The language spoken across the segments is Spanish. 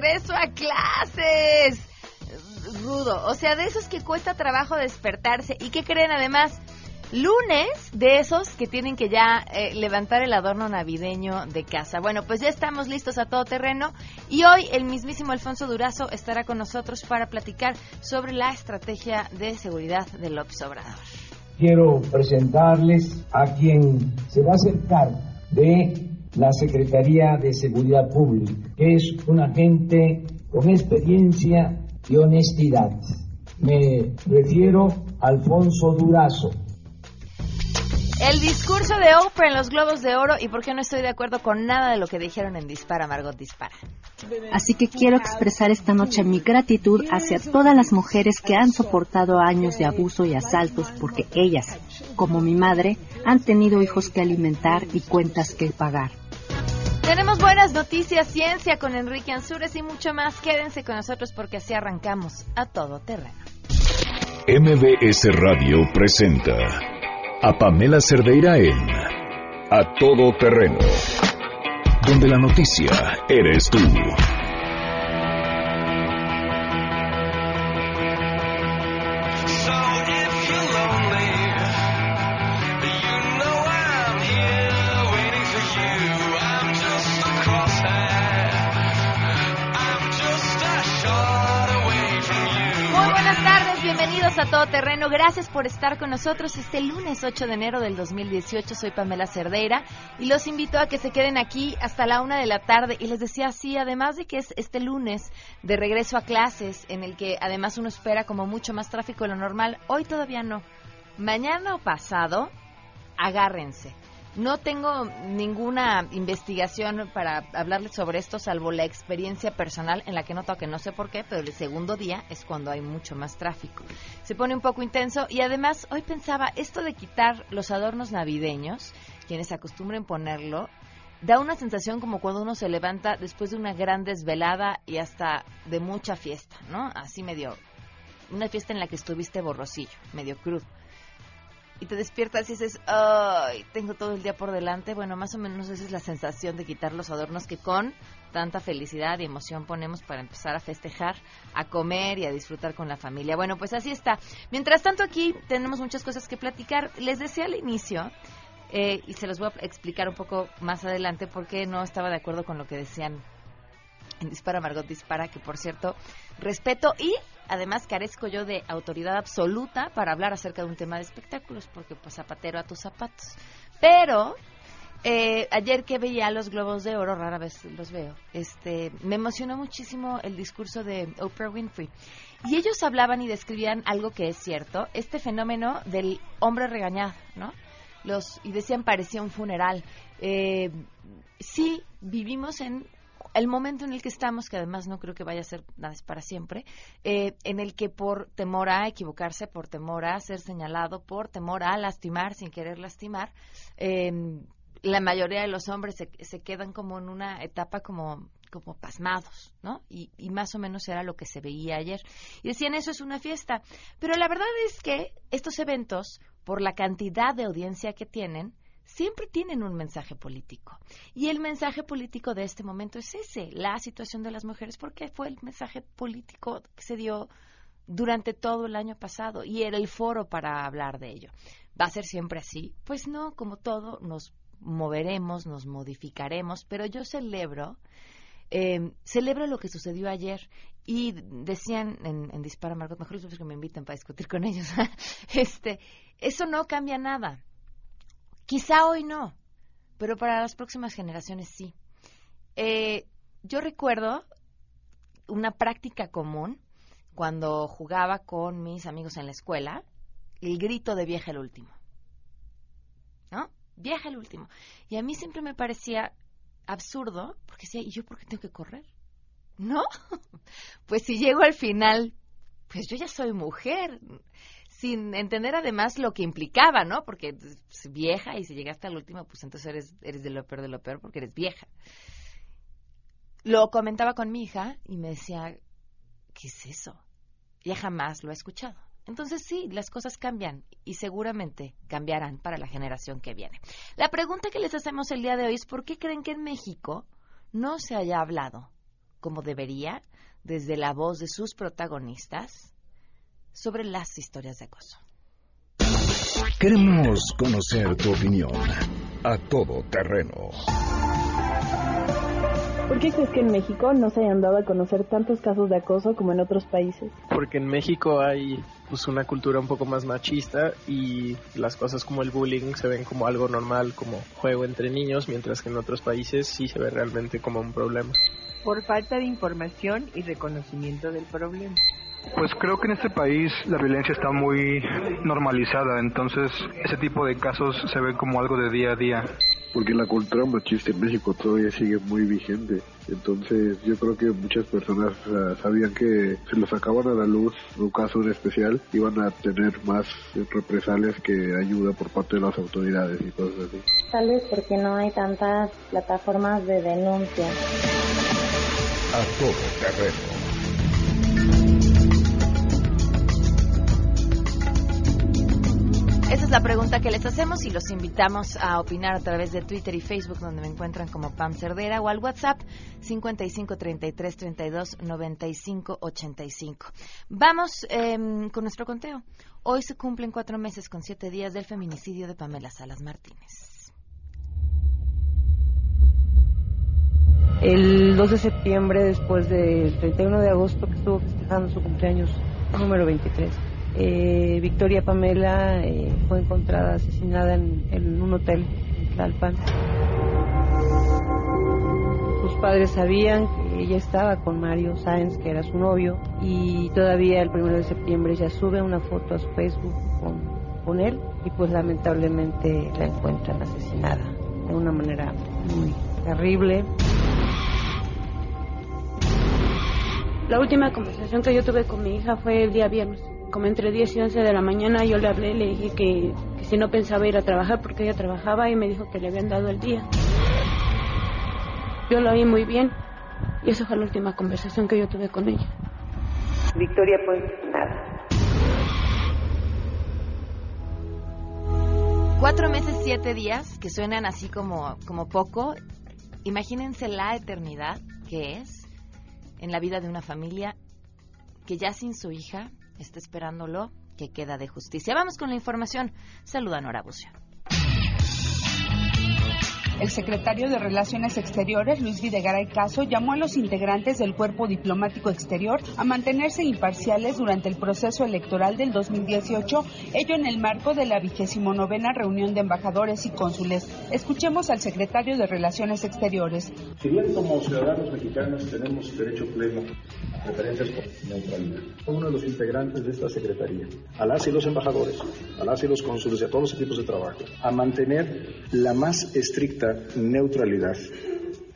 regreso a clases. Rudo, o sea, de esos que cuesta trabajo despertarse y que creen además lunes de esos que tienen que ya eh, levantar el adorno navideño de casa. Bueno, pues ya estamos listos a todo terreno y hoy el mismísimo Alfonso Durazo estará con nosotros para platicar sobre la estrategia de seguridad de López Obrador. Quiero presentarles a quien se va a acercar de la Secretaría de Seguridad Pública, que es un agente con experiencia y honestidad. Me refiero a Alfonso Durazo, el discurso de Oprah en los Globos de Oro y por qué no estoy de acuerdo con nada de lo que dijeron en Dispara, Margot Dispara. Así que quiero expresar esta noche mi gratitud hacia todas las mujeres que han soportado años de abuso y asaltos porque ellas, como mi madre, han tenido hijos que alimentar y cuentas que pagar. Tenemos buenas noticias, ciencia con Enrique Ansures y mucho más. Quédense con nosotros porque así arrancamos a todo terreno. MBS Radio presenta a Pamela Cerdeira en A Todo Terreno, donde la noticia eres tú. Gracias por estar con nosotros este lunes 8 de enero del 2018. Soy Pamela Cerdeira y los invito a que se queden aquí hasta la una de la tarde. Y les decía así, además de que es este lunes de regreso a clases, en el que además uno espera como mucho más tráfico de lo normal, hoy todavía no. Mañana o pasado, agárrense no tengo ninguna investigación para hablarles sobre esto, salvo la experiencia personal en la que noto que no sé por qué, pero el segundo día es cuando hay mucho más tráfico. Se pone un poco intenso y además hoy pensaba, esto de quitar los adornos navideños, quienes acostumbren ponerlo, da una sensación como cuando uno se levanta después de una gran desvelada y hasta de mucha fiesta, ¿no? Así medio, una fiesta en la que estuviste borrosillo, medio crudo y te despiertas y dices, ay, tengo todo el día por delante. Bueno, más o menos esa es la sensación de quitar los adornos que con tanta felicidad y emoción ponemos para empezar a festejar, a comer y a disfrutar con la familia. Bueno, pues así está. Mientras tanto aquí tenemos muchas cosas que platicar. Les decía al inicio, eh, y se los voy a explicar un poco más adelante, porque no estaba de acuerdo con lo que decían Dispara Margot Dispara, que por cierto respeto y además carezco yo de autoridad absoluta para hablar acerca de un tema de espectáculos, porque pues zapatero a tus zapatos. Pero eh, ayer que veía los globos de oro, rara vez los veo, este, me emocionó muchísimo el discurso de Oprah Winfrey. Y ellos hablaban y describían algo que es cierto, este fenómeno del hombre regañado, ¿no? Los, y decían parecía un funeral. Eh, sí, vivimos en el momento en el que estamos, que además no creo que vaya a ser nada para siempre, eh, en el que por temor a equivocarse, por temor a ser señalado, por temor a lastimar sin querer lastimar, em, la mayoría de los hombres se, se, quedan como en una etapa como como pasmados, ¿no? Y, y, más o menos era lo que se veía ayer. Y decían, eso es una fiesta. Pero la verdad es que estos eventos, por la cantidad de audiencia que tienen, siempre tienen un mensaje político. Y el mensaje político de este momento es ese, la situación de las mujeres, porque fue el mensaje político que se dio durante todo el año pasado y era el foro para hablar de ello. ¿Va a ser siempre así? Pues no, como todo, nos moveremos, nos modificaremos, pero yo celebro, eh, celebro lo que sucedió ayer y decían en, en Dispara Margot, mejor es que me invitan para discutir con ellos, este, eso no cambia nada Quizá hoy no, pero para las próximas generaciones sí. Eh, yo recuerdo una práctica común cuando jugaba con mis amigos en la escuela, el grito de vieja el último. ¿No? Vieja el último. Y a mí siempre me parecía absurdo, porque decía, ¿y yo por qué tengo que correr? ¿No? pues si llego al final, pues yo ya soy mujer sin entender además lo que implicaba, ¿no? Porque es vieja y si llegaste al último, pues entonces eres, eres de lo peor de lo peor porque eres vieja. Lo comentaba con mi hija y me decía, ¿qué es eso? Ya jamás lo he escuchado. Entonces sí, las cosas cambian y seguramente cambiarán para la generación que viene. La pregunta que les hacemos el día de hoy es ¿por qué creen que en México no se haya hablado como debería desde la voz de sus protagonistas sobre las historias de acoso. Queremos conocer tu opinión a todo terreno. ¿Por qué crees que en México no se hayan dado a conocer tantos casos de acoso como en otros países? Porque en México hay pues una cultura un poco más machista y las cosas como el bullying se ven como algo normal, como juego entre niños, mientras que en otros países sí se ve realmente como un problema. Por falta de información y reconocimiento del problema. Pues creo que en este país la violencia está muy normalizada, entonces ese tipo de casos se ven como algo de día a día. Porque la cultura machista en México todavía sigue muy vigente. Entonces yo creo que muchas personas uh, sabían que si lo sacaban a la luz un caso en especial iban a tener más represalias que ayuda por parte de las autoridades y cosas así. Tal vez porque no hay tantas plataformas de denuncia. A todo terreno. Esa es la pregunta que les hacemos y los invitamos a opinar a través de Twitter y Facebook, donde me encuentran como Pam Cerdera, o al WhatsApp 55 33 32 95 85. Vamos eh, con nuestro conteo. Hoy se cumplen cuatro meses con siete días del feminicidio de Pamela Salas Martínez. El 2 de septiembre, después del 31 de agosto, que estuvo festejando su cumpleaños número 23 eh, Victoria Pamela eh, fue encontrada asesinada en, un hotel en Tlalpan. Sus padres sabían que ella estaba con Mario Sáenz, que era su novio, y todavía el 1 de septiembre ella sube una foto a su Facebook con, con él y pues lamentablemente la encuentran asesinada de una manera muy terrible. La última conversación que yo tuve con mi hija fue el día viernes como entre 10 y 11 de la mañana yo le hablé, le dije que, que, si no pensaba ir a trabajar porque ella trabajaba y me dijo que le habían dado el día. Yo lo oí muy bien y esa fue la última conversación que yo tuve con ella. Victoria, pues nada. Cuatro meses, siete días, que suenan así como, como poco. Imagínense la eternidad que es en la vida de una familia que ya sin su hija está esperándolo que queda de justicia. Vamos con la información. Saluda Nora Bucio. El secretario de Relaciones Exteriores, Luis Videgaray Caso, llamó a los integrantes del cuerpo diplomático exterior a mantenerse imparciales durante el proceso electoral del 2018, ello en el marco de la vigésimo novena reunión de embajadores y cónsules. Escuchemos al secretario de Relaciones Exteriores. Si bien como ciudadanos mexicanos tenemos derecho pleno a preferencias por neutralidad, uno de los integrantes de esta secretaría, a las y los embajadores, a las y los cónsules y a todos los equipos de trabajo, a mantener la más estricta neutralidad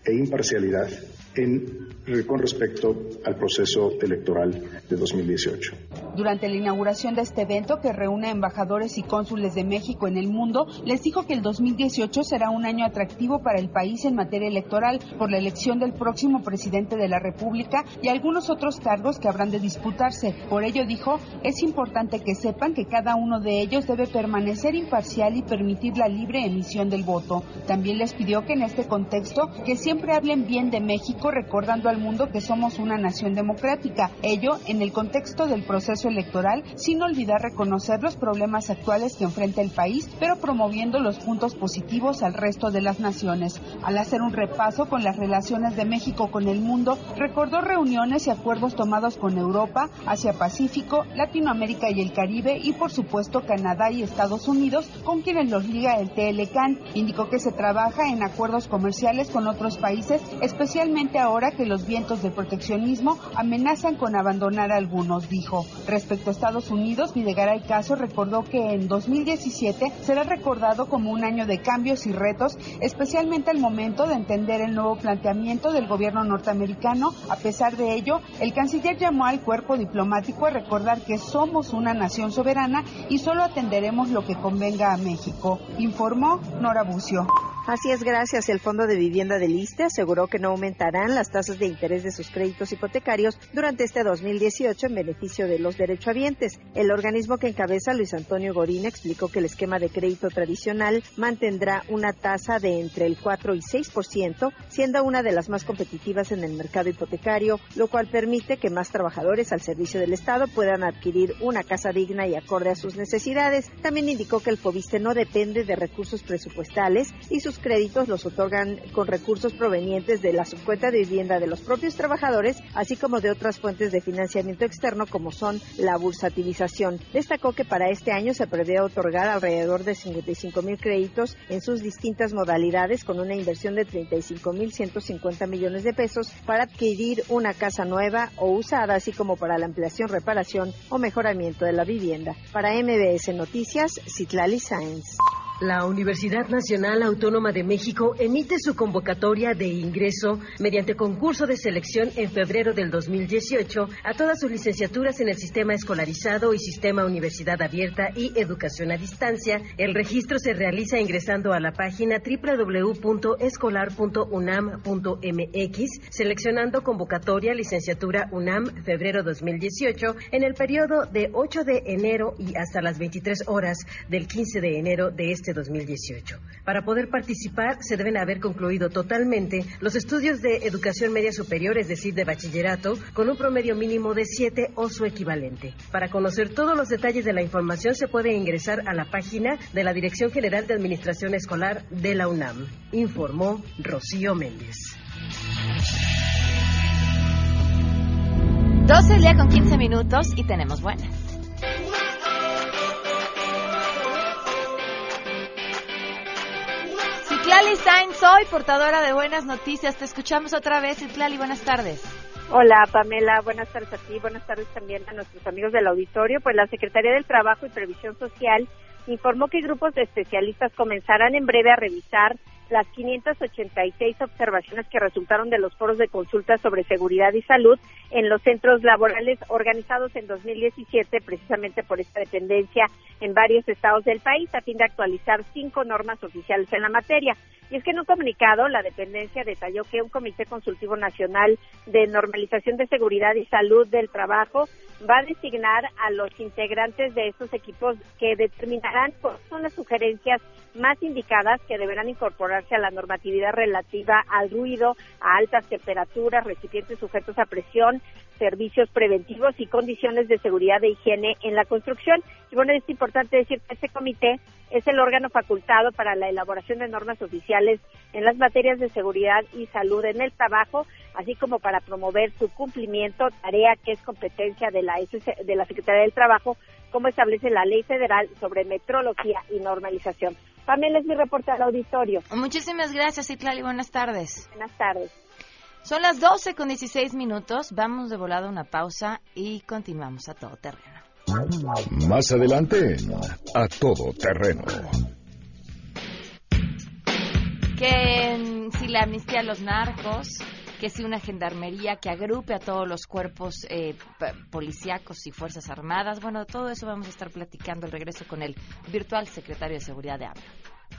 e imparcialidad en, con respecto al proceso electoral de 2018. Durante la inauguración de este evento que reúne embajadores y cónsules de México en el mundo, les dijo que el 2018 será un año atractivo para el país en materia electoral por la elección del próximo presidente de la República y algunos otros cargos que habrán de disputarse. Por ello dijo, es importante que sepan que cada uno de ellos debe permanecer imparcial y permitir la libre emisión del voto. También les pidió que en este contexto que siempre hablen bien de México recordando al mundo que somos una nación democrática. Ello en el contexto del proceso electoral sin olvidar reconocer los problemas actuales que enfrenta el país, pero promoviendo los puntos positivos al resto de las naciones. Al hacer un repaso con las relaciones de México con el mundo, recordó reuniones y acuerdos tomados con Europa, Asia Pacífico, Latinoamérica y el Caribe y por supuesto Canadá y Estados Unidos, con quienes los liga el TLCAN. Indicó que se trabaja en acuerdos comerciales con otros países, especialmente ahora que los vientos de proteccionismo amenazan con abandonar algunos, dijo. Respecto a Estados Unidos, Videgaray Caso recordó que en 2017 será recordado como un año de cambios y retos, especialmente al momento de entender el nuevo planteamiento del gobierno norteamericano. A pesar de ello, el canciller llamó al cuerpo diplomático a recordar que somos una nación soberana y solo atenderemos lo que convenga a México, informó Nora Bucio. Así es, gracias. El Fondo de Vivienda del ISTE aseguró que no aumentarán las tasas de interés de sus créditos hipotecarios durante este 2018 en beneficio de los derechohabientes. El organismo que encabeza Luis Antonio Gorín explicó que el esquema de crédito tradicional mantendrá una tasa de entre el 4 y 6%, siendo una de las más competitivas en el mercado hipotecario, lo cual permite que más trabajadores al servicio del Estado puedan adquirir una casa digna y acorde a sus necesidades. También indicó que el FOBISTE no depende de recursos presupuestales y sus créditos los otorgan con recursos provenientes de la subcuenta de vivienda de los propios trabajadores, así como de otras fuentes de financiamiento externo como son la bursatilización. Destacó que para este año se prevé otorgar alrededor de 55 mil créditos en sus distintas modalidades con una inversión de 35 mil 150 millones de pesos para adquirir una casa nueva o usada, así como para la ampliación, reparación o mejoramiento de la vivienda. Para MBS Noticias, Citlali Sáenz. La Universidad Nacional Autónoma de México emite su convocatoria de ingreso mediante concurso de selección en febrero del 2018 a todas sus licenciaturas en el sistema escolarizado y sistema Universidad Abierta y Educación a Distancia. El registro se realiza ingresando a la página www.escolar.unam.mx, seleccionando convocatoria licenciatura UNAM febrero 2018 en el periodo de 8 de enero y hasta las 23 horas del 15 de enero de este 2018. Para poder participar, se deben haber concluido totalmente los estudios de educación media superior, es decir, de bachillerato, con un promedio mínimo de 7 o su equivalente. Para conocer todos los detalles de la información, se puede ingresar a la página de la Dirección General de Administración Escolar de la UNAM, informó Rocío Méndez. 12 del día con 15 minutos y tenemos buenas. Soy portadora de buenas noticias. Te escuchamos otra vez, Citlali, buenas tardes. Hola Pamela, buenas tardes a ti, buenas tardes también a nuestros amigos del auditorio. Pues la Secretaría del Trabajo y Previsión Social informó que grupos de especialistas comenzarán en breve a revisar las 586 observaciones que resultaron de los foros de consulta sobre seguridad y salud en los centros laborales organizados en 2017 precisamente por esta dependencia en varios estados del país a fin de actualizar cinco normas oficiales en la materia. Y es que en un comunicado la dependencia detalló que un comité consultivo nacional de normalización de seguridad y salud del trabajo va a designar a los integrantes de estos equipos que determinarán cuáles son las sugerencias más indicadas que deberán incorporarse a la normatividad relativa al ruido, a altas temperaturas, recipientes sujetos a presión, servicios preventivos y condiciones de seguridad e higiene en la construcción. Y bueno, es importante decir que este comité es el órgano facultado para la elaboración de normas oficiales en las materias de seguridad y salud en el trabajo, así como para promover su cumplimiento, tarea que es competencia de la, de la Secretaría del Trabajo, como establece la Ley Federal sobre Metrología y Normalización. Pamela es mi reporte al auditorio. Muchísimas gracias, Itlali. Buenas tardes. Buenas tardes. Son las 12 con 16 minutos. Vamos de volada a una pausa y continuamos a todo terreno. Más adelante, a todo terreno. Que si la amnistía a los narcos, que si una gendarmería que agrupe a todos los cuerpos eh, policíacos y fuerzas armadas. Bueno, todo eso vamos a estar platicando al regreso con el virtual secretario de Seguridad de AMLO.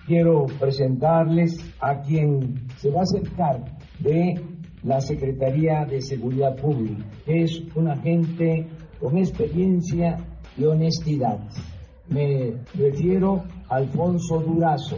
Quiero presentarles a quien se va a acercar de la Secretaría de Seguridad Pública, es un agente con experiencia y honestidad. Me refiero a Alfonso Durazo.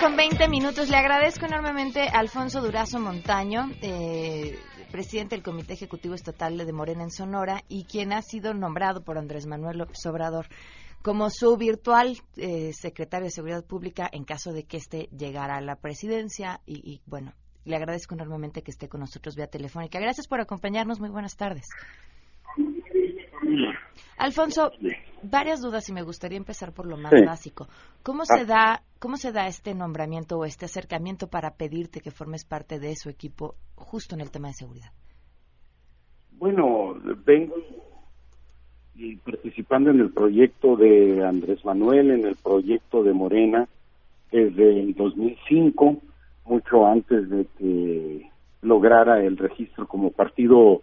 Con 20 minutos. Le agradezco enormemente a Alfonso Durazo Montaño, eh, presidente del Comité Ejecutivo Estatal de Morena en Sonora y quien ha sido nombrado por Andrés Manuel López Obrador como su virtual eh, secretario de Seguridad Pública en caso de que éste llegara a la presidencia y bueno, Le agradezco enormemente que esté con nosotros vía telefónica. Gracias por acompañarnos. Muy buenas tardes. Alfonso, varias dudas y me gustaría empezar por lo más básico. ¿Cómo se ah. da cómo se da este nombramiento o este acercamiento para pedirte que formes parte de su equipo justo en el tema de seguridad? Bueno, vengo participando en el proyecto de Andrés Manuel, en el proyecto de Morena desde el 2005, mucho antes de que lograra el registro como partido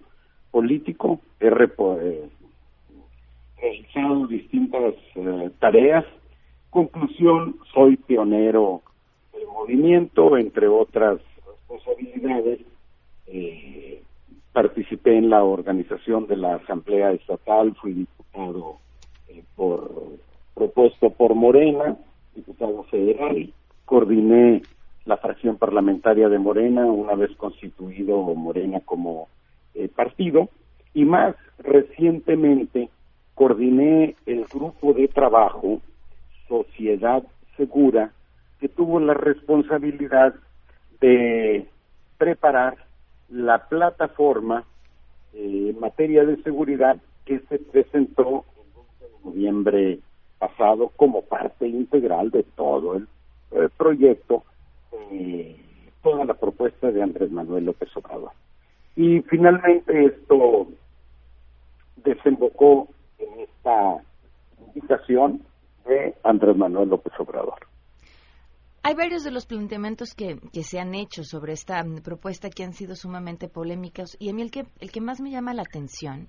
político. He eh, realizado distintas eh, tareas. Conclusión, soy pionero del movimiento, entre otras responsabilidades. Eh, participé en la organización de la Asamblea Estatal, fui diputado por propuesto por Morena, diputado federal, coordiné la fracción parlamentaria de Morena una vez constituido Morena como eh, partido y más recientemente coordiné el grupo de trabajo Sociedad Segura que tuvo la responsabilidad de preparar la plataforma eh, en materia de seguridad que se presentó en noviembre pasado como parte integral de todo el, proyecto, eh, toda la propuesta de Andrés Manuel López Obrador. Y finalmente esto desembocó en esta invitación de Andrés Manuel López Obrador. Hay varios de los planteamientos que, que, se han hecho sobre esta propuesta que han sido sumamente polémicos y a mí el que, el que más me llama la atención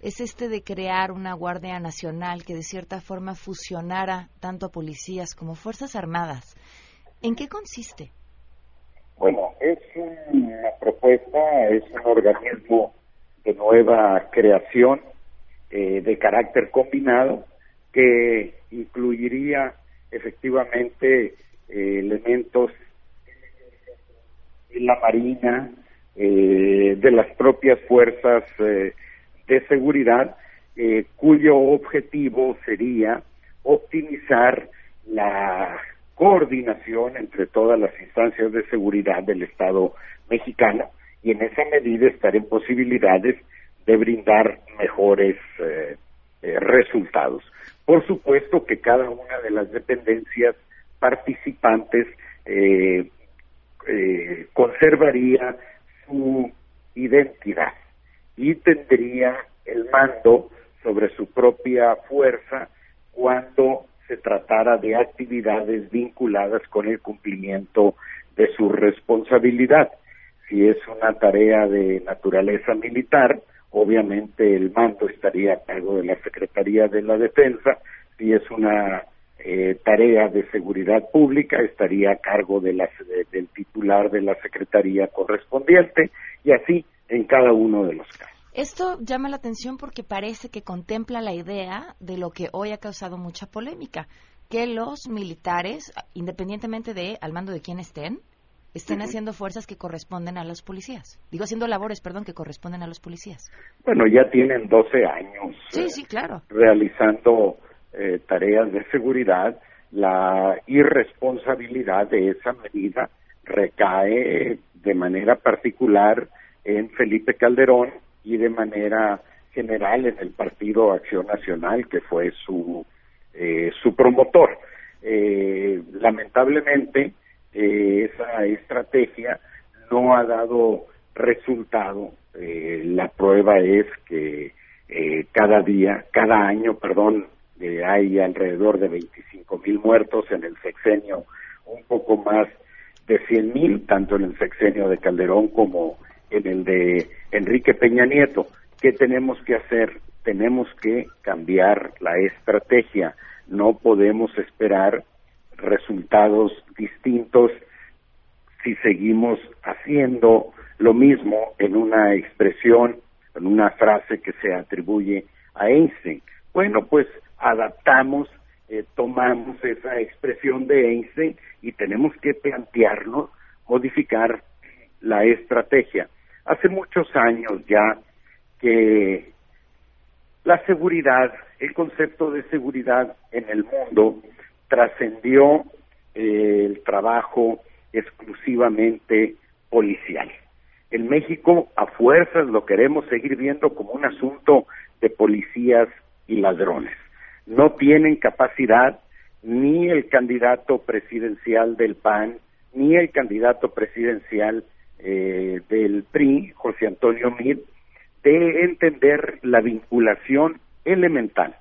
es este de crear una Guardia Nacional que de cierta forma fusionara tanto a policías como Fuerzas Armadas. ¿En qué consiste? Bueno, es una propuesta, es un organismo de nueva creación eh, de carácter combinado que incluiría efectivamente eh, elementos de la Marina, eh, de las propias fuerzas de seguridad, cuyo objetivo sería optimizar la coordinación entre todas las instancias de seguridad del Estado mexicano y en esa medida estar en posibilidades de brindar mejores eh, eh, resultados. Por supuesto que cada una de las dependencias participantes eh, conservaría su identidad y tendría el mando sobre su propia fuerza cuando se tratara de actividades vinculadas con el cumplimiento de su responsabilidad. Si es una tarea de naturaleza militar, obviamente el mando estaría a cargo de la Secretaría de la Defensa. Si es una eh, tarea de seguridad pública, estaría a cargo de la, del titular de la Secretaría correspondiente y así en cada uno de los casos. Esto llama la atención porque parece que contempla la idea de lo que hoy ha causado mucha polémica, que los militares, independientemente de al mando de quién estén, estén haciendo fuerzas que corresponden a los policías. Digo, haciendo labores, perdón, que corresponden a los policías. Bueno, ya tienen 12 años. Sí, sí, claro. Realizando eh, tareas de seguridad. La irresponsabilidad de esa medida recae de manera particular en Felipe Calderón, y de manera general en el Partido Acción Nacional, que fue su, eh, su promotor. Eh, lamentablemente, eh, esa estrategia no ha dado resultado. la prueba es que cada día, cada año, perdón, hay alrededor de 25 mil muertos en el sexenio, un poco más de 100 mil, tanto en el sexenio de Calderón como en el de Enrique Peña Nieto. ¿Qué tenemos que hacer? Tenemos que cambiar la estrategia. No podemos esperar resultados distintos si seguimos haciendo lo mismo en una expresión, en una frase que se atribuye a Einstein. Bueno, pues adaptamos, eh, tomamos esa expresión de Einstein y tenemos que plantearnos modificar la estrategia hace muchos años ya que la seguridad, el concepto de seguridad en el mundo trascendió eh, el trabajo exclusivamente policial. En México, a fuerzas, lo queremos seguir viendo como un asunto de policías y ladrones. No tienen capacidad ni el candidato presidencial del PAN, ni el candidato presidencial eh, del PRI, José Antonio Mir, de entender la vinculación elemental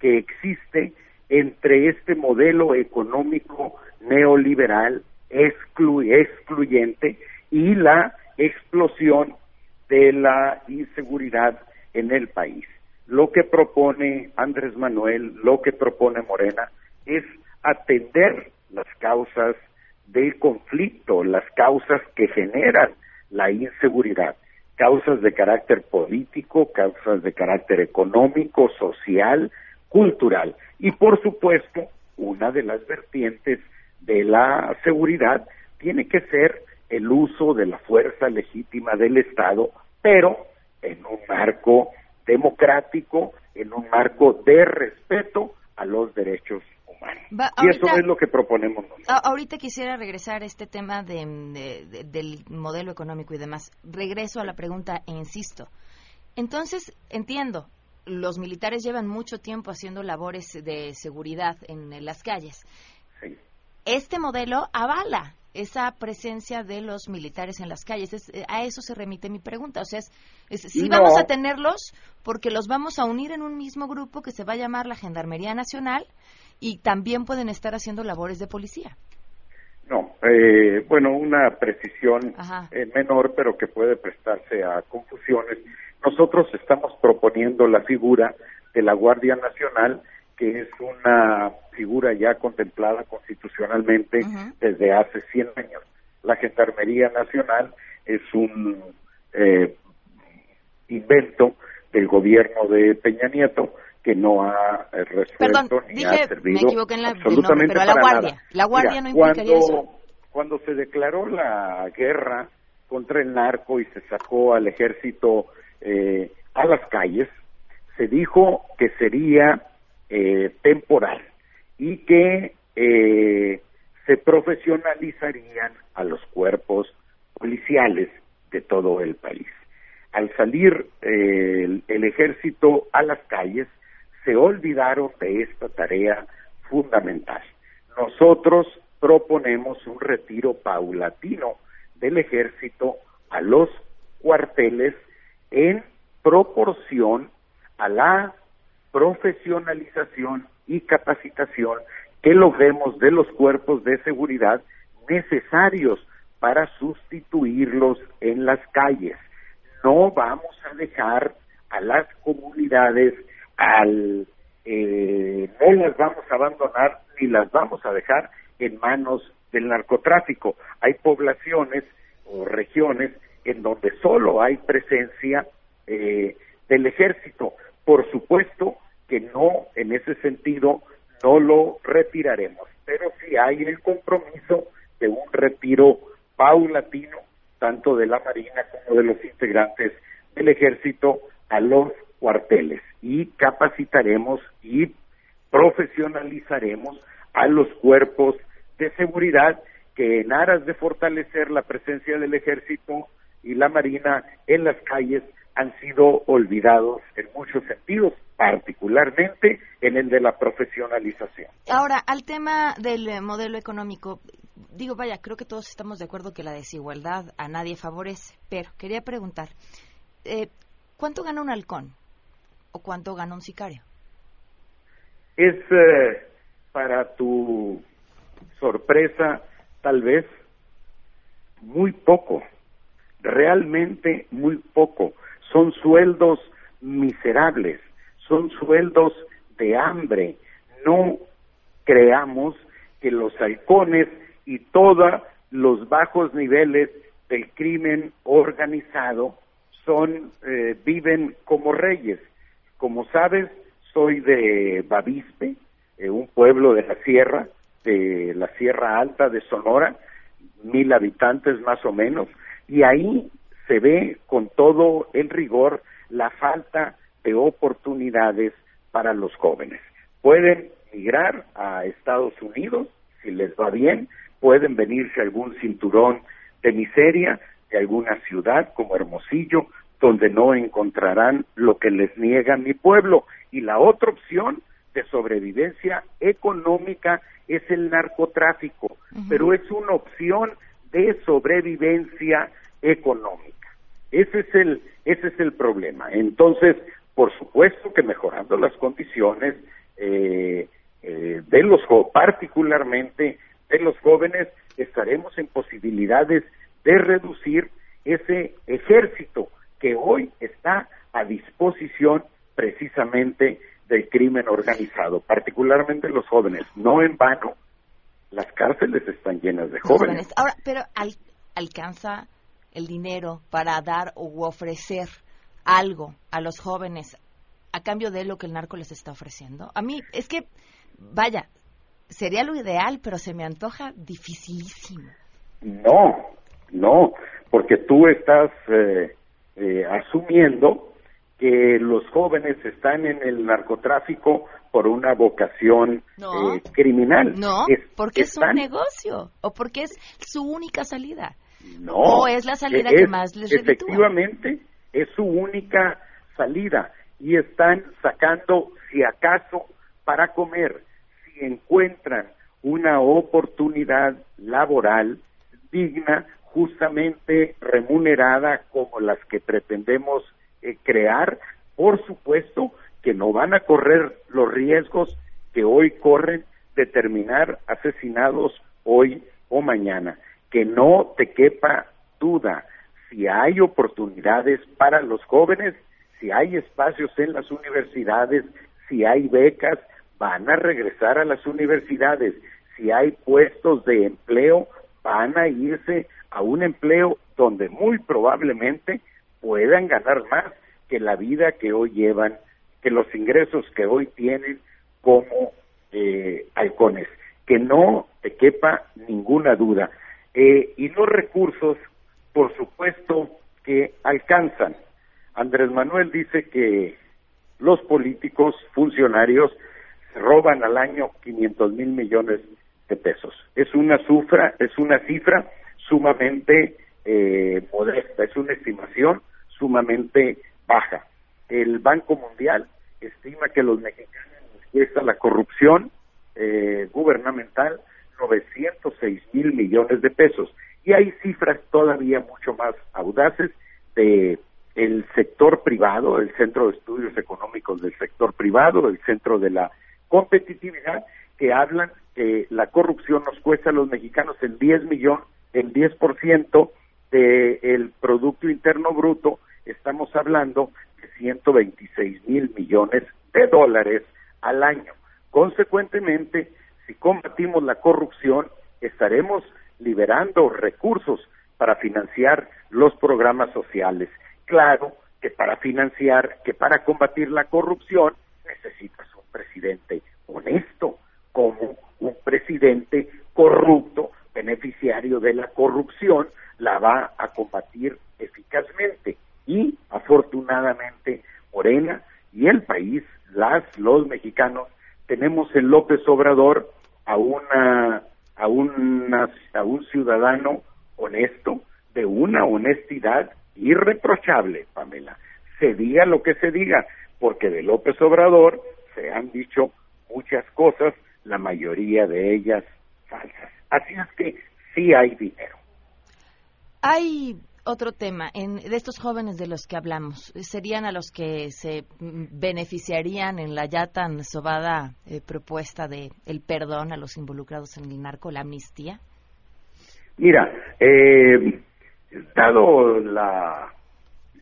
que existe entre este modelo económico neoliberal excluyente y la explosión de la inseguridad en el país. Lo que propone Andrés Manuel, lo que propone Morena, es atender las causas del conflicto, las causas que generan la inseguridad, causas de carácter político, causas de carácter económico, social, cultural. Y por supuesto, una de las vertientes de la seguridad tiene que ser el uso de la fuerza legítima del Estado, pero en un marco democrático, en un marco de respeto a los derechos humanos. y eso es lo que proponemos nosotros. Ahorita quisiera regresar a este tema del modelo económico y demás. Regreso a la pregunta e insisto. Entonces, entiendo, los militares llevan mucho tiempo haciendo labores de seguridad en, las calles. Este modelo avala esa presencia de los militares en las calles. Eh, a eso se remite mi pregunta. O sea, es, si vamos a tenerlos porque los vamos a unir en un mismo grupo que se va a llamar la Gendarmería Nacional y también pueden estar haciendo labores de policía. No, eh, bueno, una precisión eh, menor, pero que puede prestarse a confusiones. Nosotros estamos proponiendo la figura de la Guardia Nacional que es una figura ya contemplada constitucionalmente desde hace 100 años. La Gendarmería Nacional es un eh, invento del gobierno de Peña Nieto que no ha eh, resuelto ni ha servido absolutamente pero la Guardia, La Guardia no implicaría cuando, eso. Cuando se declaró la guerra contra el narco y se sacó al ejército eh, a las calles, se dijo que sería eh, temporal y que eh, se profesionalizarían a los cuerpos policiales de todo el país. Al salir eh, el, ejército a las calles, se olvidaron de esta tarea fundamental. Nosotros proponemos un retiro paulatino del ejército a los cuarteles en proporción a la profesionalización y capacitación que logremos de los cuerpos de seguridad necesarios para sustituirlos en las calles. No vamos a dejar a las comunidades al eh, no las vamos a abandonar ni las vamos a dejar en manos del narcotráfico. Hay poblaciones o regiones en donde solo hay presencia eh, del ejército. Por supuesto que no, en ese sentido, no lo retiraremos, pero sí hay el compromiso de un retiro paulatino, tanto de la Marina como de los integrantes del ejército, a los cuarteles y capacitaremos y profesionalizaremos a los cuerpos de seguridad que en aras de fortalecer la presencia del ejército y la marina en las calles han sido olvidados en muchos sentidos, particularmente en el de la profesionalización. Ahora, al tema del eh, modelo económico, digo, vaya, creo que todos estamos de acuerdo que la desigualdad a nadie favorece, pero quería preguntar, eh, ¿cuánto gana un halcón o cuánto gana un sicario? Es eh, para tu sorpresa, tal vez, muy poco, realmente muy poco son sueldos miserables, son sueldos de hambre. No creamos que los halcones y todos los bajos niveles del crimen organizado son eh, viven como reyes. Como sabes, soy de Bavispe, eh, un pueblo de la sierra, de la Sierra Alta de Sonora, mil habitantes más o menos, y ahí se ve con todo el rigor la falta de oportunidades para los jóvenes. Pueden migrar a Estados Unidos si les va bien, pueden venirse a algún cinturón de miseria de alguna ciudad como Hermosillo, donde no encontrarán lo que les niega mi pueblo. Y la otra opción de sobrevivencia económica es el narcotráfico, pero es una opción de sobrevivencia económica. Ese es el ese es el problema. Entonces, por supuesto que mejorando las condiciones eh, eh, de los particularmente de los jóvenes estaremos en posibilidades de reducir ese ejército que hoy está a disposición del crimen organizado, particularmente los jóvenes. No en vano, las cárceles están llenas de jóvenes. Ahora, pero alcanza el dinero para dar o ofrecer algo a los jóvenes a cambio de lo que el narco les está ofreciendo. A mí es que, vaya, sería lo ideal, pero se me antoja dificilísimo. No, no, porque tú estás eh, eh, asumiendo que los jóvenes están en el narcotráfico por una vocación eh, criminal. No, porque es un negocio o porque es su única salida. No. O es la salida que más les reditúa. Efectivamente, es su única salida y están sacando, si acaso, para comer, si encuentran una oportunidad laboral digna, justamente remunerada como las que pretendemos crear, por supuesto que no van a correr los riesgos que hoy corren de terminar asesinados hoy o mañana. Que no te quepa duda, si hay oportunidades para los jóvenes, si hay espacios en las universidades, si hay becas, van a regresar a las universidades. Si hay puestos de empleo, van a irse a un empleo donde muy probablemente puedan ganar más que la vida que hoy llevan, que los ingresos que hoy tienen como eh, halcones. Que no te quepa ninguna duda. Eh, y los recursos por supuesto que alcanzan. Andrés Manuel dice que los políticos, funcionarios, roban al año 500 mil millones de pesos. Es una cifra, es una cifra sumamente eh, modesta, es una estimación sumamente baja. El Banco Mundial estima que los mexicanos les cuesta la corrupción eh, gubernamental 906 mil millones de pesos y hay cifras todavía mucho más audaces de el sector privado, el Centro de Estudios Económicos del sector privado, el Centro de la Competitividad, que hablan que la corrupción nos cuesta a los mexicanos el 10 millón, el 10% del Producto Interno Bruto, estamos hablando de 126 mil millones de dólares al año. Consecuentemente, si combatimos la corrupción, estaremos liberando recursos para financiar los programas sociales. Claro que para financiar, que para combatir la corrupción, necesitas un presidente honesto, como un presidente corrupto, beneficiario de la corrupción, la va a combatir eficazmente. Y afortunadamente, Morena y el país, las, los mexicanos, tenemos en López Obrador a una a, a un ciudadano honesto, de una honestidad irreprochable, Pamela. Se diga lo que se diga, porque de López Obrador se han dicho muchas cosas, la mayoría de ellas falsas. Así es que sí hay dinero. Hay otro tema, en, de estos jóvenes de los que hablamos, ¿serían a los que se beneficiarían en la ya tan sobada eh, propuesta de el perdón a los involucrados en el narco, la amnistía? Mira, eh, dado la,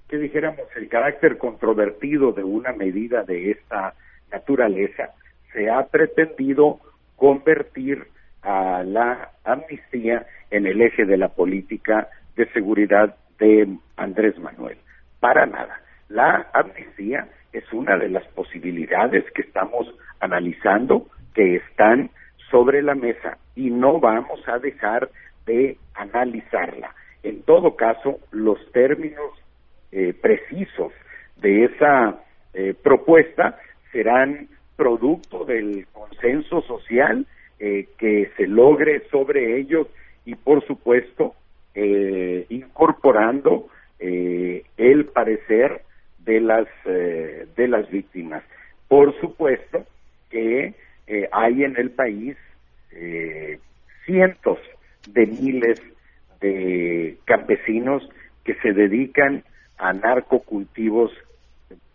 que dijéramos, el carácter controvertido de una medida de esta naturaleza, se ha pretendido convertir a la amnistía en el eje de la política de seguridad de Andrés Manuel. Para nada. La amnistía es una de las posibilidades que estamos analizando, que están sobre la mesa y no vamos a dejar de analizarla. En todo caso, los términos eh, precisos de esa eh, propuesta serán producto del consenso social eh, que se logre sobre ellos y, por supuesto, eh, incorporando eh, el parecer de las eh, de las víctimas. Por supuesto que eh, hay en el país cientos de miles de campesinos que se dedican a narcocultivos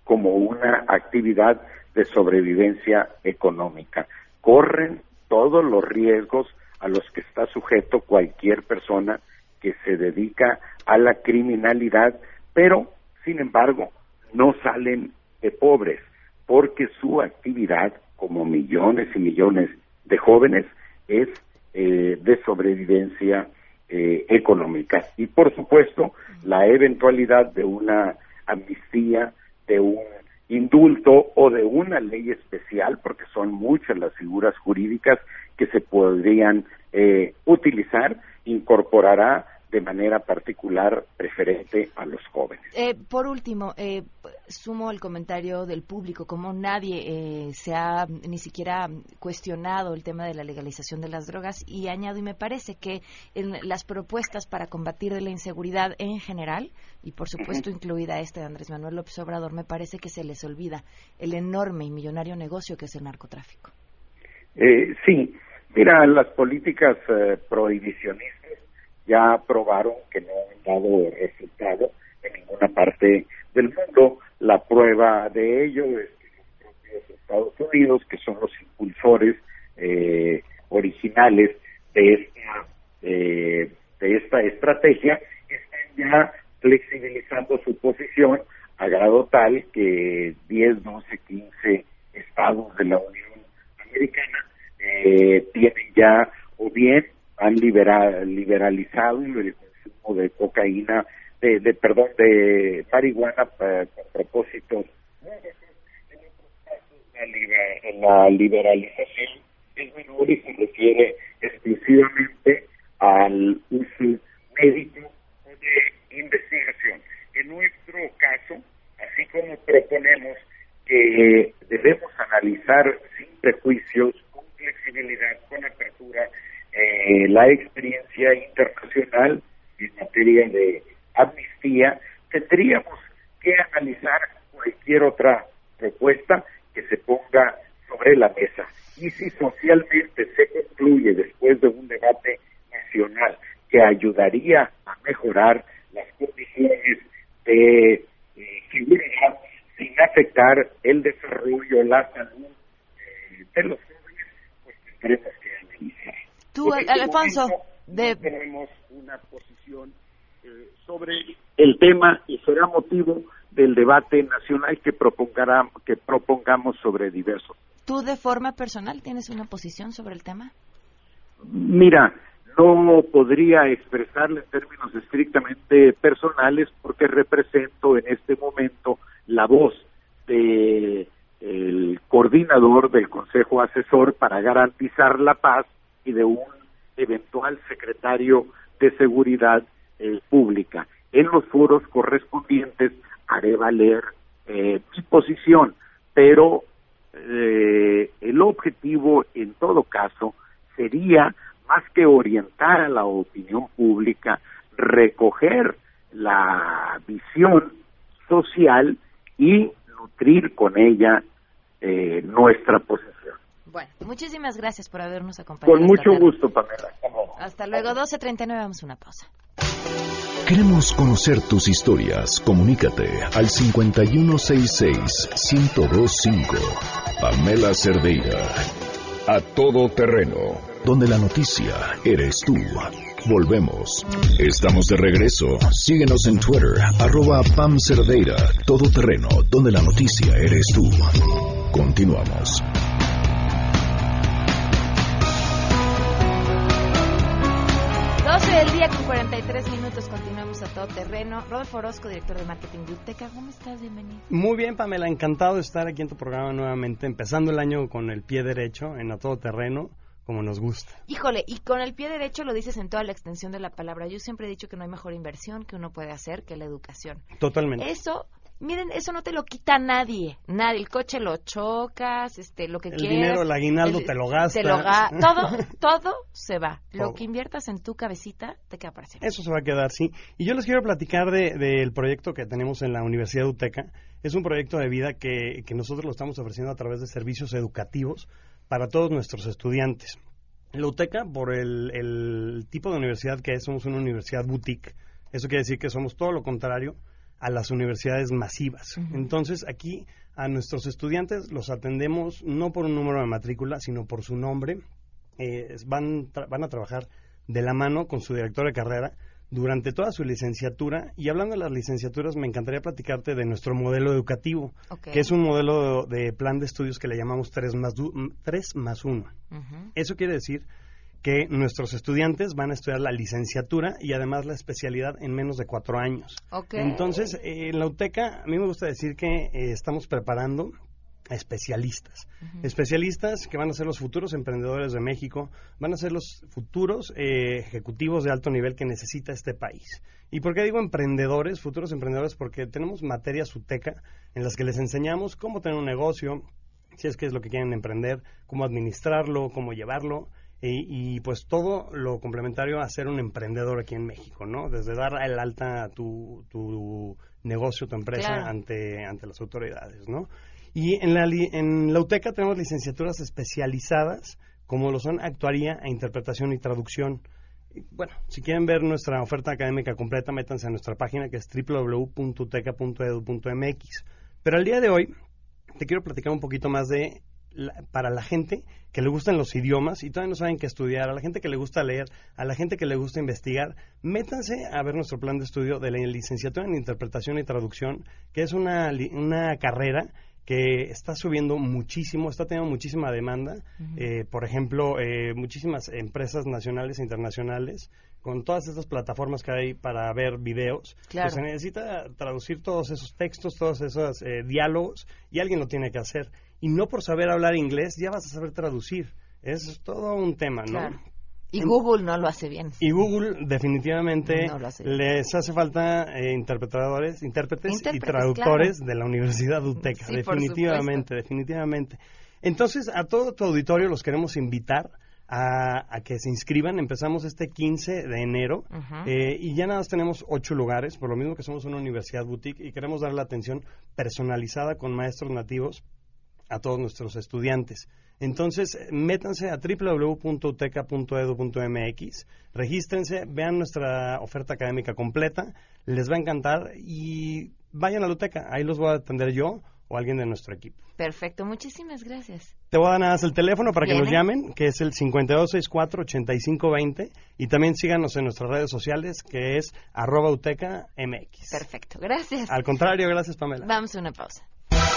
como una actividad de sobrevivencia económica. Corren todos los riesgos a los que está sujeto cualquier persona que se dedica a la criminalidad, pero, sin embargo, no salen de pobres, porque su actividad, como millones y millones de jóvenes, es eh, de sobrevivencia eh, económica. Y, por supuesto, la eventualidad de una amnistía, de un indulto o de una ley especial, porque son muchas las figuras jurídicas que se podrían eh, utilizar, incorporará de manera particular preferente a los jóvenes. Eh, por último, eh, sumo el comentario del público, como nadie eh, se ha ni siquiera cuestionado el tema de la legalización de las drogas y añado y me parece que en las propuestas para combatir la inseguridad en general y por supuesto incluida esta de Andrés Manuel López Obrador, me parece que se les olvida el enorme y millonario negocio que es el narcotráfico. sí, mira, las políticas prohibicionistas ya probaron que no han dado resultado en ninguna parte del mundo. La prueba de ello es que los propios Estados Unidos, que son los impulsores eh, originales de esta, eh, de esta estrategia, están ya flexibilizando su posición a grado tal que 10, 12, 15 estados de la Unión Americana eh, tienen ya o bien han liberal, liberalizado el consumo de cocaína, de, de perdón, de marihuana para, con propósitos. La, liberalización es menor y se refiere exclusivamente al uso médico o de investigación. En nuestro caso, así como proponemos que debemos analizar sin prejuicios, con flexibilidad, con apertura, eh, la experiencia internacional en materia de amnistía, tendríamos que analizar cualquier otra propuesta que se ponga sobre la mesa. Y si socialmente se concluye después de un debate nacional que ayudaría a mejorar las condiciones de eh, seguridad sin afectar el desarrollo, la salud eh, de los jóvenes, pues tendremos que analizar. Tú, este Alfonso, de... tenemos una posición eh, sobre el tema y será motivo del debate nacional que propongará, que propongamos sobre diversos. ¿Tú de forma personal tienes una posición sobre el tema? Mira, no podría expresarle en términos estrictamente personales porque represento en este momento la voz de el coordinador del Consejo Asesor para garantizar la paz y de un eventual secretario de Seguridad eh, Pública. En los foros correspondientes haré valer eh, mi posición, pero eh, el objetivo en todo caso sería más que orientar a la opinión pública, recoger la visión social y nutrir con ella eh, nuestra posición. Bueno, muchísimas gracias por habernos acompañado. Con mucho gusto, Pamela. Hasta luego, 12.39, vamos a una pausa. Queremos conocer tus historias. Comunícate al 5166-1025. Pamela Cerdeira. A todo terreno. Donde la noticia eres tú. Volvemos. Estamos de regreso. Síguenos en Twitter, arroba Pam Cerdeira. Todo terreno, donde la noticia eres tú. Continuamos. 12 del día con 43 minutos, continuamos a todo terreno. Rodolfo Orozco, director de marketing de Uteca, ¿cómo estás? Bienvenido. Muy bien, Pamela, encantado de estar aquí en tu programa nuevamente, empezando el año con el pie derecho en a todo terreno, como nos gusta. Híjole, y con el pie derecho lo dices en toda la extensión de la palabra. Yo siempre he dicho que no hay mejor inversión que uno puede hacer que la educación. Totalmente. Eso Miren, eso no te lo quita nadie, nadie. El coche lo chocas, este, lo que el quieras. dinero, el aguinaldo te lo gastas. Te lo ga- todo, todo se va. Lo que inviertas en tu cabecita te queda para siempre. Eso se va a quedar, sí. Y yo les quiero platicar de- del proyecto que tenemos en la Universidad de UTECA. Es un proyecto de vida que, que nosotros lo estamos ofreciendo a través de servicios educativos para todos nuestros estudiantes. La UTECA, por el, el tipo de universidad que es, somos una universidad boutique. Eso quiere decir que somos todo lo contrario a las universidades masivas. Entonces, aquí a nuestros estudiantes los atendemos no por un número de matrícula, sino por su nombre. Eh, van, van a trabajar de la mano con su director de carrera durante toda su licenciatura. Y hablando de las licenciaturas, me encantaría platicarte de nuestro modelo educativo, que es un modelo de, de plan de estudios que le llamamos 3 más, du- 3 más 1. Ujú. Eso quiere decir que nuestros estudiantes van a estudiar la licenciatura y además la especialidad en menos de cuatro años. Entonces, eh, en la UTECA, a mí me gusta decir que eh, estamos preparando a especialistas. Especialistas que van a ser los futuros emprendedores de México, van a ser los futuros eh, ejecutivos de alto nivel que necesita este país. ¿Y por qué digo emprendedores, futuros emprendedores? Porque tenemos materias UTECA en las que les enseñamos cómo tener un negocio, si es que es lo que quieren emprender, cómo administrarlo, cómo llevarlo. Y, y, pues todo lo complementario a ser un emprendedor aquí en México, ¿no? Desde dar el alta a tu, tu negocio, tu empresa Claro. ante, ante las autoridades, ¿no? Y en la, en la UTECA tenemos licenciaturas especializadas, como lo son actuaría e interpretación y traducción. Y, Bueno, si quieren ver nuestra oferta académica completa, métanse a nuestra página que es www.uteca.edu.mx. Pero al día de hoy te quiero platicar un poquito más de la- para la gente que le gustan los idiomas y todavía no saben qué estudiar, a la gente que le gusta leer, a la gente que le gusta investigar, métanse a ver nuestro plan de estudio de la licenciatura en interpretación y traducción, que es una, una carrera que está subiendo muchísimo, está teniendo muchísima demanda. Eh, por ejemplo, eh, muchísimas empresas nacionales e internacionales, con todas estas plataformas que hay para ver videos, Claro. pues se necesita traducir todos esos textos, todos esos eh, diálogos, y alguien lo tiene que hacer. Y no por saber hablar inglés ya vas a saber traducir. Es todo un tema, ¿no? Claro. Y Google no lo hace bien. Y Google definitivamente No hace les hace falta eh, interpretadores, intérpretes, y traductores claro. de la Universidad UTECA, Sí, definitivamente, definitivamente. Entonces, a todo tu auditorio los queremos invitar a, a que se inscriban. Empezamos este 15 de enero eh, y ya nada más tenemos ocho lugares, por lo mismo que somos una universidad boutique y queremos dar la atención personalizada con maestros nativos a todos nuestros estudiantes. Entonces, eh, métanse a www.uteca.edu.mx, regístrense, vean nuestra oferta académica completa, les va a encantar y vayan a la UTECA, ahí los voy a atender yo o alguien de nuestro equipo. Perfecto, muchísimas gracias. Te voy a dar nada más el teléfono para que nos llamen, que es el 5264-8520 y también síganos en nuestras redes sociales, que es arroba UTECA MX. Perfecto, gracias. Al contrario, gracias Pamela. Vamos a una pausa.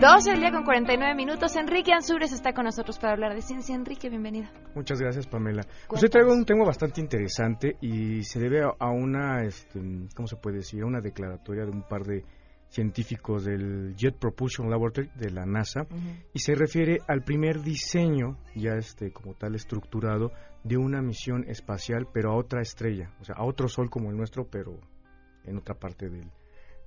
12 del día con 49 minutos. Enrique Ansures está con nosotros para hablar de ciencia. Enrique, bienvenido. Muchas gracias, Pamela. Pues hoy traigo un tema bastante interesante y se debe a- a una, este, ¿cómo se puede decir? A una declaratoria de un par de científicos del Jet Propulsion Laboratory de la NASA y se refiere al primer diseño, ya este como tal estructurado, de una misión espacial, pero a otra estrella, o sea, a otro sol como el nuestro, pero en otra parte del,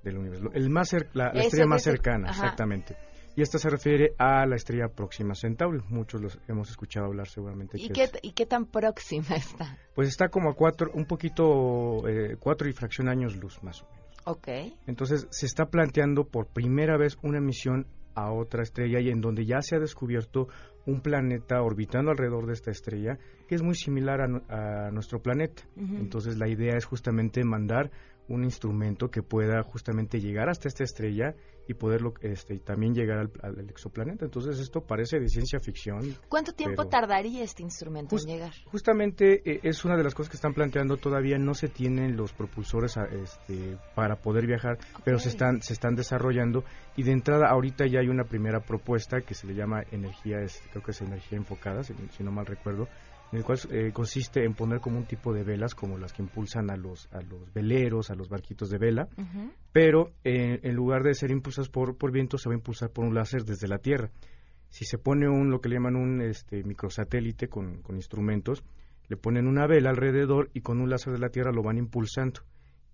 del universo. El más cer- la, estrella más cercana, ajá. exactamente. Y esta se refiere a la estrella próxima Centauri. Muchos los hemos escuchado hablar seguramente. ¿Y que qué, es- ¿Y qué tan próxima está? pues está como a cuatro, un poquito, eh, cuatro y fracción años luz más o menos. Ok. Entonces se está planteando por primera vez una misión a otra estrella y en donde ya se ha descubierto un planeta orbitando alrededor de esta estrella que es muy similar a, a nuestro planeta. Entonces la idea es justamente mandar un instrumento que pueda justamente llegar hasta esta estrella y poderlo este, y también llegar al, al exoplaneta. Entonces esto parece de ciencia ficción. ¿Cuánto tiempo tardaría este instrumento en llegar? Justamente eh, es una de las cosas que están planteando todavía no se tienen los propulsores a- este, para poder viajar, pero se están se están desarrollando y de entrada ahorita ya hay una primera propuesta que se le llama energía, este, creo que es energía enfocada, si, si no mal recuerdo, en el cual eh, consiste en poner como un tipo de velas como las que impulsan a los a los veleros, a los barquitos de vela, pero eh, en lugar de ser impulsados por, por viento se va a impulsar por un láser desde la Tierra. Si se pone un lo que le llaman un este, microsatélite con, con instrumentos, le ponen una vela alrededor y con un láser de la Tierra lo van impulsando.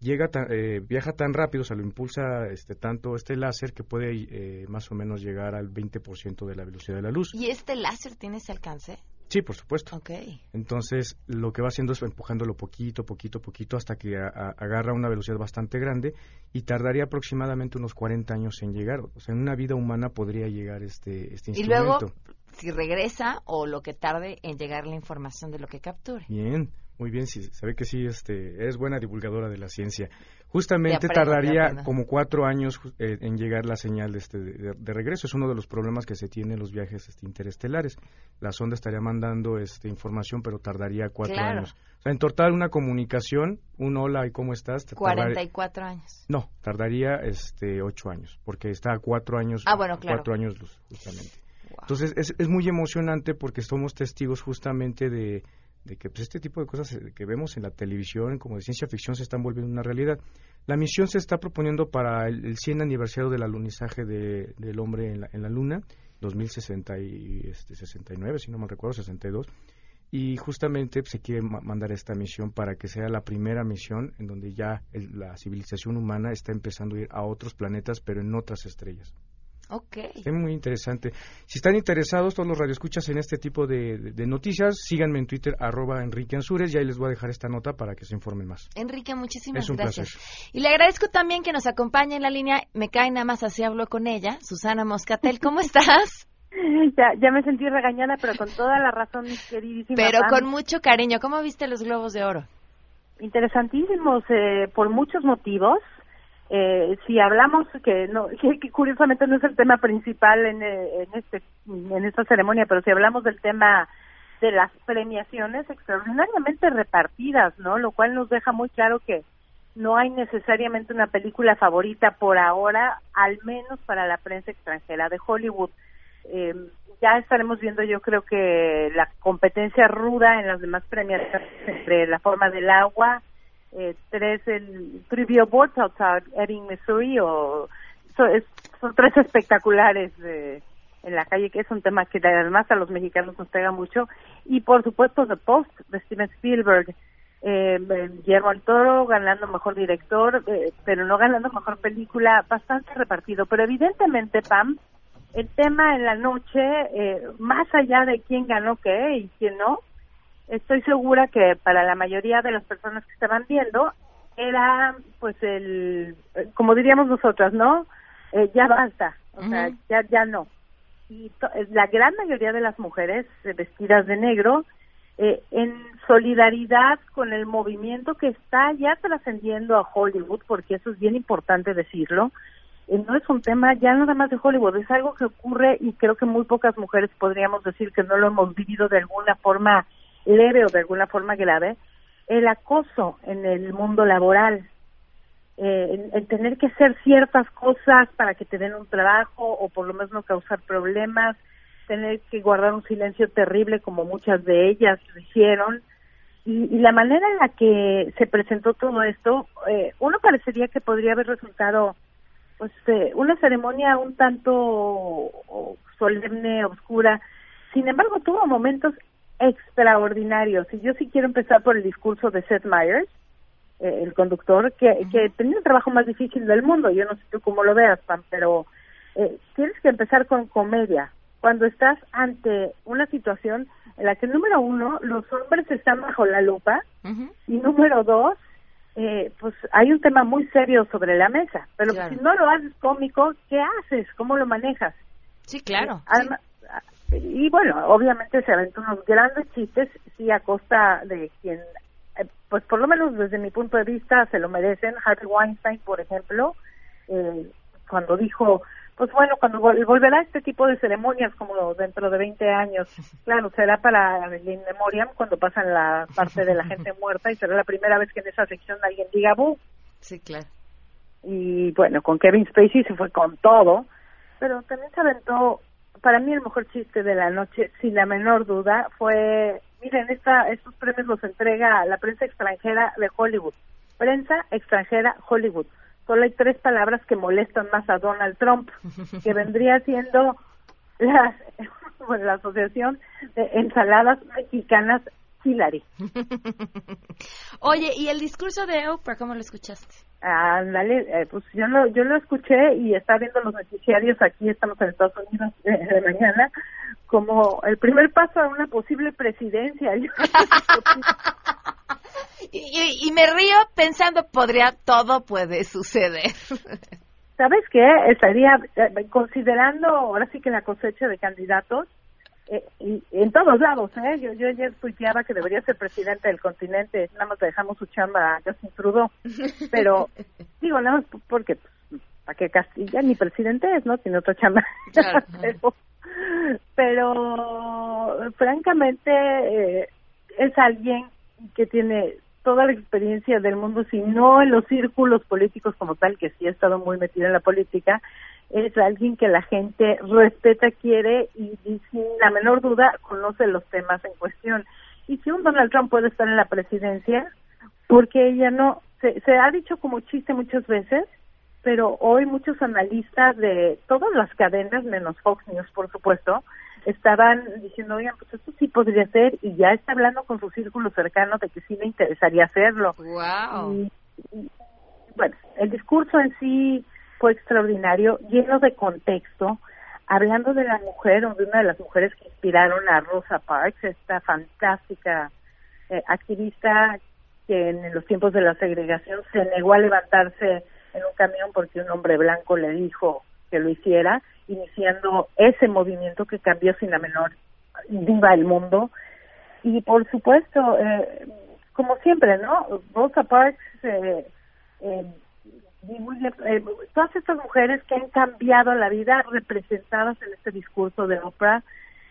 Llega ta- eh, viaja tan rápido, o sea, lo impulsa este, tanto este láser que puede eh, más o menos llegar al 20% de la velocidad de la luz. ¿Y este láser tiene ese alcance? Sí, por supuesto. Ok. Entonces, lo que va haciendo es empujándolo poquito, poquito, poquito, hasta que a- a- agarra una velocidad bastante grande y tardaría aproximadamente unos 40 años en llegar. O sea, en una vida humana podría llegar este, este Y instrumento. luego, si regresa o lo que tarde en llegar la información de lo que capture. Bien, muy bien, sí, se ve que sí, este, eres buena divulgadora de la ciencia. Justamente aprendo, tardaría como cuatro años eh, en llegar la señal de, este, de, de regreso. Es uno de los problemas que se tiene en los viajes este, interestelares. La sonda estaría mandando este, información, pero tardaría cuatro Claro. años. O sea, en total una comunicación, un hola y cómo estás. te tardaría- 44 años. No, tardaría este, ocho años, porque está a cuatro años. Ah, bueno, claro. Cuatro años luz, justamente. Entonces es, es muy emocionante porque somos testigos justamente de, de que pues, este tipo de cosas eh, que vemos en la televisión, como de ciencia ficción, se están volviendo una realidad. La misión se está proponiendo para el, el 100 aniversario del alunizaje de- del hombre en la, en la Luna, 2060 y, este, 69, si no mal recuerdo, 62. Y justamente pues, se quiere ma- mandar esta misión para que sea la primera misión en donde ya el- la civilización humana está empezando a ir a otros planetas, pero en otras estrellas. Ok. Es muy interesante. Si están interesados, todos los radioescuchas en este tipo de, de- de noticias, síganme en Twitter, arroba Enrique Ansures, y ahí les voy a dejar esta nota para que se informen más. Enrique, muchísimas Es un gracias. placer. Y le agradezco también que nos acompañe en la línea. Me cae nada más así hablo con ella. Susana Moscatel, ¿cómo estás? Ya, ya me sentí regañada, pero con toda la razón, mi queridísima. Pero Pam. con mucho cariño. ¿Cómo viste los globos de oro? Interesantísimos eh, por muchos motivos. Eh, si hablamos que no que, curiosamente no es el tema principal en, eh, en este en esta ceremonia, pero si hablamos del tema de las premiaciones extraordinariamente repartidas, ¿no? Lo cual nos deja muy claro que no hay necesariamente una película favorita por ahora, al menos para la prensa extranjera de Hollywood. Eh, ya estaremos viendo, yo creo que la competencia ruda en las demás premiaciones entre La forma del agua, eh, tres el Trivia Boards Outside Ebbing, Missouri, o es- son tres espectaculares eh, en la calle, que es un tema que además a los mexicanos nos pega mucho, y por supuesto The Post de Steven Spielberg, eh, Guillermo del Toro ganando mejor director, eh, pero no ganando mejor película, bastante repartido, pero evidentemente Pam, el tema en la noche, eh, más allá de quién ganó qué y quién no, estoy segura que para la mayoría de las personas que estaban viendo era pues el eh, como diríamos nosotras no Eh, ya basta o sea ya ya no. Y to- eh, la gran mayoría de las mujeres eh, vestidas de negro eh, en solidaridad con el movimiento que está ya trascendiendo a Hollywood porque eso es bien importante decirlo no es un tema ya nada más de Hollywood, es algo que ocurre y creo que muy pocas mujeres podríamos decir que no lo hemos vivido de alguna forma leve o de alguna forma grave, el acoso en el mundo laboral, eh, el, el tener que hacer ciertas cosas para que te den un trabajo o por lo menos no causar problemas, tener que guardar un silencio terrible como muchas de ellas lo hicieron. Y, y la manera en la que se presentó todo esto, eh, uno parecería que podría haber resultado pues eh, una ceremonia un tanto solemne, oscura. Sin embargo, tuvo momentos extraordinarios. Y yo sí quiero empezar por el discurso de Seth Meyers, eh, el conductor, que, que tenía el trabajo más difícil del mundo. Yo no sé tú cómo lo veas, Pam, pero eh, tienes que empezar con comedia. Cuando estás ante una situación en la que, número uno, los hombres están bajo la lupa, y número dos, eh, pues hay un tema muy serio sobre la mesa. Pero Claro. si no lo haces cómico, ¿qué haces? ¿Cómo lo manejas? Sí, claro. Además- Y bueno, obviamente se aventó unos grandes chistes, sí, a costa de quien, eh, pues por lo menos desde mi punto de vista, se lo merecen. Harvey Weinstein, por ejemplo, eh, cuando dijo, pues bueno, cuando volverá este tipo de ceremonias como dentro de 20 años, claro, será para el In Memoriam cuando pasan la parte de la gente muerta y será la primera vez que en esa sección alguien diga bu. Sí, claro. Y bueno, con Kevin Spacey se fue con todo, pero también se aventó, para mí el mejor chiste de la noche, sin la menor duda, fue, miren, esta, estos premios los entrega la prensa extranjera de Hollywood. Prensa extranjera Hollywood solo hay tres palabras que molestan más a Donald Trump, que vendría siendo la, la Asociación de Ensaladas Mexicanas Hillary. Oye, ¿y el discurso de Oprah cómo lo escuchaste? Ándale, eh, pues yo lo, yo lo escuché y está viendo los noticiarios aquí, estamos en Estados Unidos eh, de mañana, como el primer paso a una posible presidencia. Y, me río pensando, podría, todo puede suceder. ¿Sabes qué? Estaría eh, considerando ahora sí que la cosecha de candidatos, eh, y, en todos lados, ¿eh? Yo, yo ayer tuiteaba que debería ser presidente del continente, nada más dejamos su chamba a Justin Trudeau, pero digo, nada más porque, pues, ¿para qué Castilla? Ni presidente es, ¿no? Tiene otra chamba. pero, pero, francamente, eh, es alguien que tiene toda la experiencia del mundo, si no en los círculos políticos como tal, que sí ha estado muy metido en la política, es alguien que la gente respeta, quiere y, sin la menor duda conoce los temas en cuestión. Y si un Donald Trump puede estar en la presidencia, porque ella no, se, se ha dicho como chiste muchas veces, pero hoy muchos analistas de todas las cadenas, menos Fox News, por supuesto, estaban diciendo, oigan, pues esto sí podría ser, y ya está hablando con su círculo cercano de que sí le interesaría hacerlo. Wow. bueno, el discurso en sí fue extraordinario, lleno de contexto, hablando de la mujer, o de una de las mujeres que inspiraron a Rosa Parks, esta fantástica eh, activista que en los tiempos de la segregación se negó a levantarse en un camión porque un hombre blanco le dijo que lo hiciera, iniciando ese movimiento que cambió sin la menor viva el mundo. Y por supuesto, eh, como siempre, ¿no? Rosa Parks, eh, eh, todas estas mujeres que han cambiado la vida representadas en este discurso de Oprah,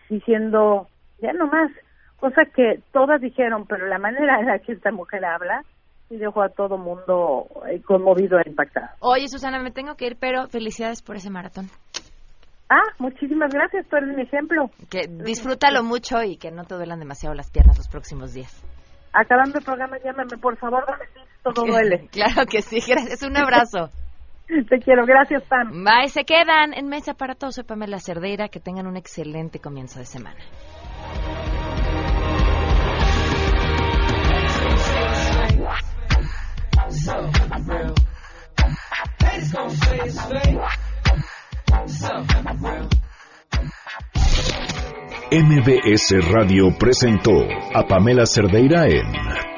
diciendo, ya no más, cosa que todas dijeron, pero la manera en la que esta mujer habla, y dejó a todo mundo eh, conmovido e impactado. Oye, Susana, me tengo que ir, pero felicidades por ese maratón. Ah, muchísimas gracias, tú eres mi ejemplo. Que disfrútalo mucho y que no te duelan demasiado las piernas los próximos días. Acabando el programa, llámame, por favor, dame todo duele. claro que sí, gracias, un abrazo. Te quiero, gracias, Pam. Bye, se quedan en Mesa para Todos, soy Pamela Cerdeira, que tengan un excelente comienzo de semana. MBS Radio presentó a Pamela Cerdeira en